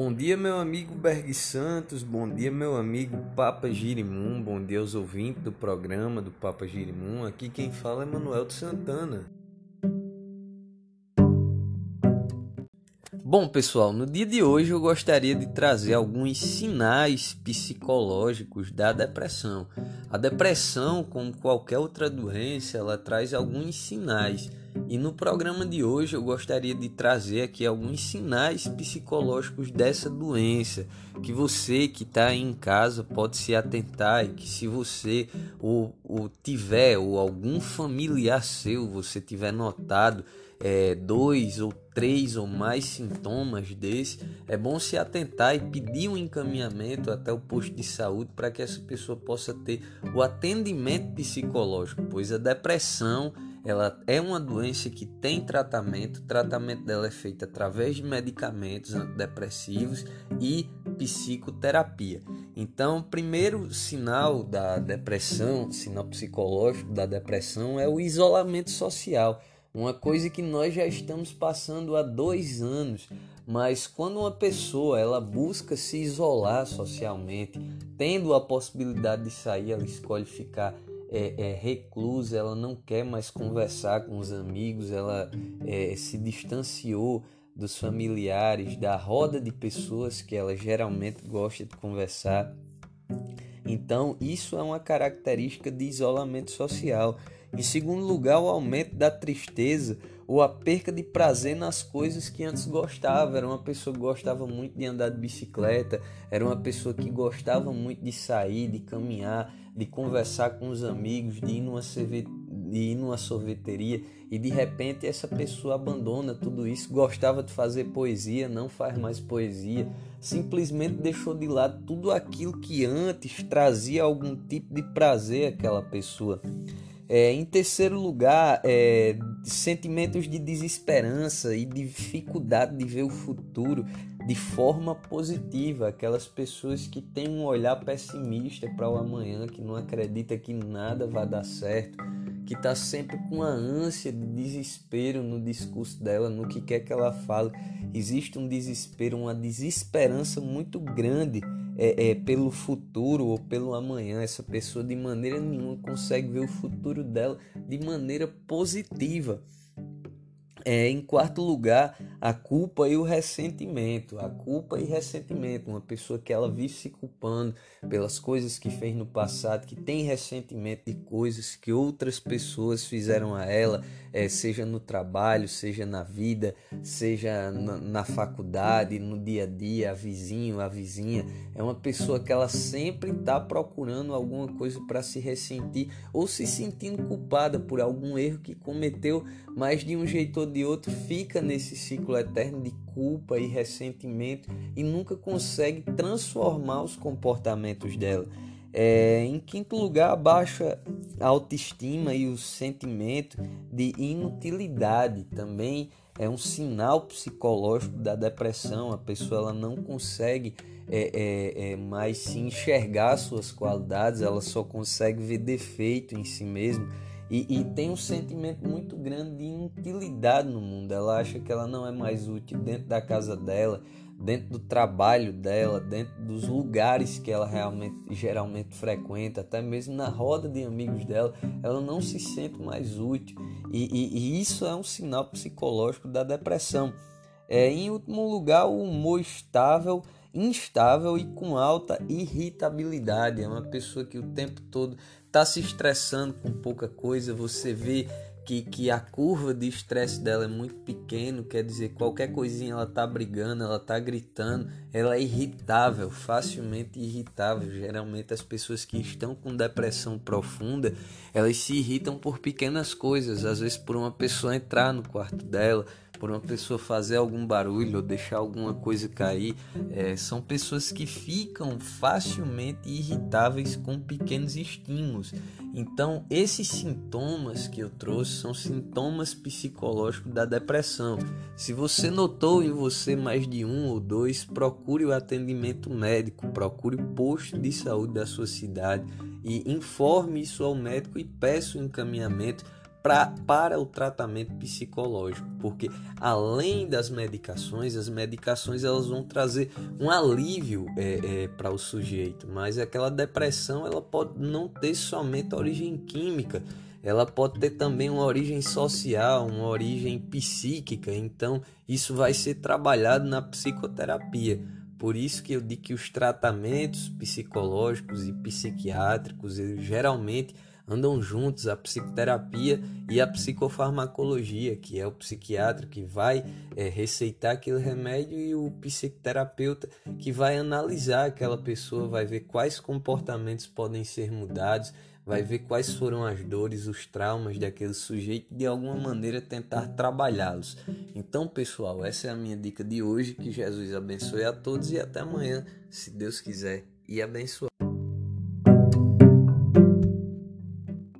Bom dia, meu amigo Berg Santos, bom dia, meu amigo Papa Girimum, bom dia aos ouvintes do programa do Papa Girimum. Aqui quem fala é Manuel de Santana. Bom, pessoal, no dia de hoje eu gostaria de trazer alguns sinais psicológicos da depressão. A depressão, como qualquer outra doença, ela traz alguns sinais. E no programa de hoje eu gostaria de trazer aqui alguns sinais psicológicos dessa doença, que você que está em casa pode se atentar e que se você ou, ou tiver ou algum familiar seu, você tiver notado é, dois ou três ou mais sintomas desse, é bom se atentar e pedir um encaminhamento até o posto de saúde para que essa pessoa possa ter o atendimento psicológico, pois a depressão ela é uma doença que tem tratamento, o tratamento dela é feito através de medicamentos antidepressivos e psicoterapia. Então, o primeiro sinal da depressão, sinal psicológico da depressão é o isolamento social. Uma coisa que nós já estamos passando há dois anos, mas quando uma pessoa ela busca se isolar socialmente, tendo a possibilidade de sair, ela escolhe ficar é, é, reclusa, ela não quer mais conversar com os amigos, ela é, se distanciou dos familiares, da roda de pessoas que ela geralmente gosta de conversar. Então, isso é uma característica de isolamento social. Em segundo lugar, o aumento da tristeza ou a perca de prazer nas coisas que antes gostava. Era uma pessoa que gostava muito de andar de bicicleta, era uma pessoa que gostava muito de sair, de caminhar, de conversar com os amigos, de ir numa, de ir numa sorveteria e de repente essa pessoa abandona tudo isso. Gostava de fazer poesia, não faz mais poesia, simplesmente deixou de lado tudo aquilo que antes trazia algum tipo de prazer àquela pessoa. É, em terceiro lugar, é, sentimentos de desesperança e dificuldade de ver o futuro de forma positiva. Aquelas pessoas que têm um olhar pessimista para o amanhã, que não acredita que nada vai dar certo, que está sempre com a ânsia de desespero no discurso dela, no que quer que ela fale. Existe um desespero, uma desesperança muito grande é, é, pelo futuro ou pelo amanhã. Essa pessoa de maneira nenhuma consegue ver o futuro dela de maneira positiva. É, em quarto lugar, a culpa e o ressentimento. A culpa e ressentimento. Uma pessoa que ela vive se culpando pelas coisas que fez no passado, que tem ressentimento de coisas que outras pessoas fizeram a ela, é, seja no trabalho, seja na vida, seja na, na faculdade, no dia a dia, a vizinho, a vizinha. É uma pessoa que ela sempre está procurando alguma coisa para se ressentir ou se sentindo culpada por algum erro que cometeu, mas de um jeito ou de outro fica nesse ciclo eterno de culpa e ressentimento e nunca consegue transformar os comportamentos dela. É, em quinto lugar, a baixa autoestima e o sentimento de inutilidade também é um sinal psicológico da depressão. A pessoa ela não consegue é, é, é, mais se enxergar suas qualidades, ela só consegue ver defeito em si mesma e, e, tem um sentimento muito grande de inutilidade no mundo. Ela acha que ela não é mais útil dentro da casa dela, dentro do trabalho dela, dentro dos lugares que ela realmente geralmente frequenta, até mesmo na roda de amigos dela, ela não se sente mais útil. E, e, e isso é um sinal psicológico da depressão. É, em último lugar, o humor estável instável e com alta irritabilidade. É uma pessoa que o tempo todo está se estressando com pouca coisa. Você vê que, que a curva de estresse dela é muito pequeno, quer dizer, qualquer coisinha ela tá brigando, ela tá gritando, ela é irritável, facilmente irritável. Geralmente as pessoas que estão com depressão profunda, elas se irritam por pequenas coisas, às vezes por uma pessoa entrar no quarto dela, por uma pessoa fazer algum barulho ou deixar alguma coisa cair, é, são pessoas que ficam facilmente irritáveis com pequenos estímulos. Então, esses sintomas que eu trouxe são sintomas psicológicos da depressão. Se você notou em você mais de um ou dois, procure o atendimento médico, procure o posto de saúde da sua cidade e informe isso ao médico e peça o encaminhamento pra, para o tratamento psicológico, porque além das medicações, as medicações elas vão trazer um alívio é, é, para o sujeito, mas aquela depressão ela pode não ter somente origem química, ela pode ter também uma origem social, uma origem psíquica, então isso vai ser trabalhado na psicoterapia. Por isso que eu digo que os tratamentos psicológicos e psiquiátricos geralmente andam juntos a psicoterapia e a psicofarmacologia, que é o psiquiatra que vai é, receitar aquele remédio e o psicoterapeuta que vai analisar aquela pessoa, vai ver quais comportamentos podem ser mudados, vai ver quais foram as dores, os traumas daquele sujeito e de alguma maneira tentar trabalhá-los. Então, pessoal, essa é a minha dica de hoje. Que Jesus abençoe a todos e até amanhã, se Deus quiser, e abençoe.